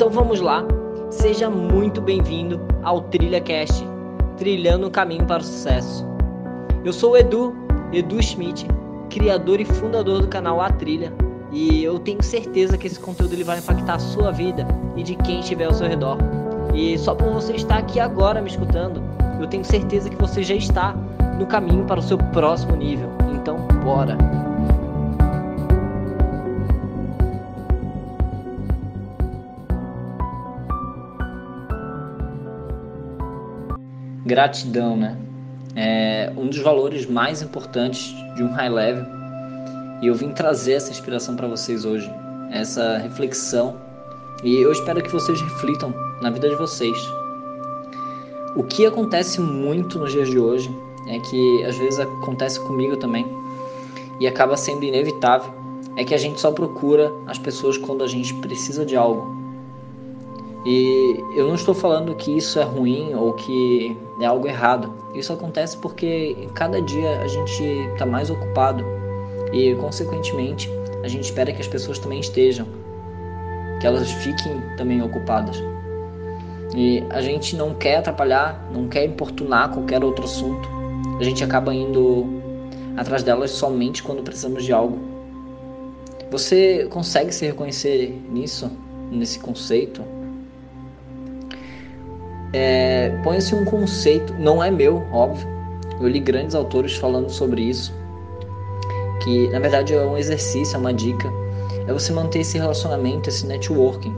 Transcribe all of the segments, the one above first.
Então vamos lá. Seja muito bem-vindo ao Trilha Cast, trilhando o caminho para o sucesso. Eu sou o Edu, Edu Schmidt, criador e fundador do canal A Trilha, e eu tenho certeza que esse conteúdo ele vai impactar a sua vida e de quem estiver ao seu redor. E só por você estar aqui agora me escutando, eu tenho certeza que você já está no caminho para o seu próximo nível. Então, bora! Gratidão, né? É um dos valores mais importantes de um high level. E eu vim trazer essa inspiração para vocês hoje, essa reflexão. E eu espero que vocês reflitam na vida de vocês. O que acontece muito nos dias de hoje é que às vezes acontece comigo também e acaba sendo inevitável é que a gente só procura as pessoas quando a gente precisa de algo e eu não estou falando que isso é ruim ou que é algo errado. Isso acontece porque cada dia a gente está mais ocupado e, consequentemente, a gente espera que as pessoas também estejam, que elas fiquem também ocupadas. E a gente não quer atrapalhar, não quer importunar qualquer outro assunto. A gente acaba indo atrás delas somente quando precisamos de algo. Você consegue se reconhecer nisso, nesse conceito? É, põe-se um conceito, não é meu, óbvio. Eu li grandes autores falando sobre isso, que na verdade é um exercício, é uma dica, é você manter esse relacionamento, esse networking.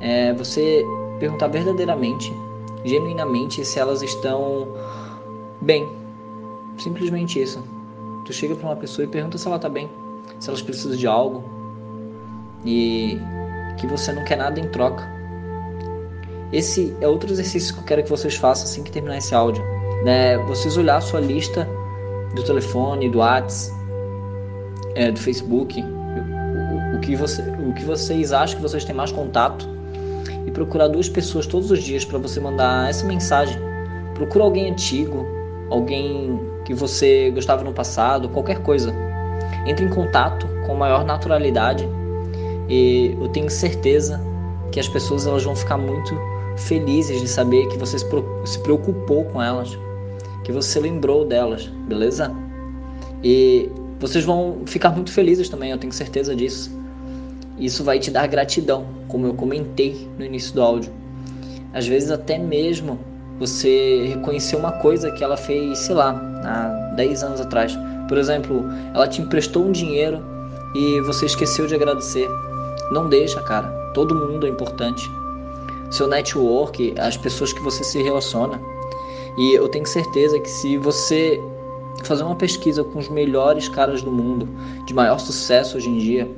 É você perguntar verdadeiramente, genuinamente, se elas estão bem. Simplesmente isso. Tu chega para uma pessoa e pergunta se ela está bem, se elas precisam de algo e que você não quer nada em troca esse é outro exercício que eu quero que vocês façam assim que terminar esse áudio. Né? Vocês olhar a sua lista do telefone, do WhatsApp, é, do Facebook, o, o, que você, o que vocês acham que vocês têm mais contato e procurar duas pessoas todos os dias para você mandar essa mensagem. Procura alguém antigo, alguém que você gostava no passado, qualquer coisa. Entre em contato com maior naturalidade e eu tenho certeza que as pessoas elas vão ficar muito felizes de saber que você se preocupou com elas, que você lembrou delas, beleza? E vocês vão ficar muito felizes também, eu tenho certeza disso. Isso vai te dar gratidão, como eu comentei no início do áudio. Às vezes até mesmo você reconhecer uma coisa que ela fez, sei lá, há 10 anos atrás. Por exemplo, ela te emprestou um dinheiro e você esqueceu de agradecer. Não deixa, cara. Todo mundo é importante seu network, as pessoas que você se relaciona. E eu tenho certeza que se você fazer uma pesquisa com os melhores caras do mundo, de maior sucesso hoje em dia,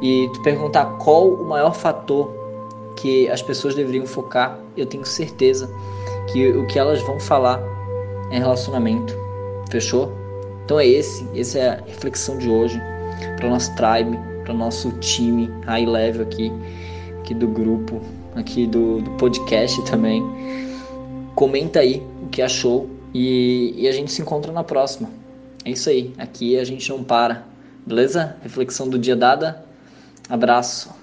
e tu perguntar qual o maior fator que as pessoas deveriam focar, eu tenho certeza que o que elas vão falar é relacionamento. Fechou? Então é esse, essa é a reflexão de hoje para nosso tribe, para nosso time high level aqui, aqui do grupo aqui do, do podcast também. Comenta aí o que achou e, e a gente se encontra na próxima. É isso aí, aqui a gente não para, beleza? Reflexão do dia dada. Abraço.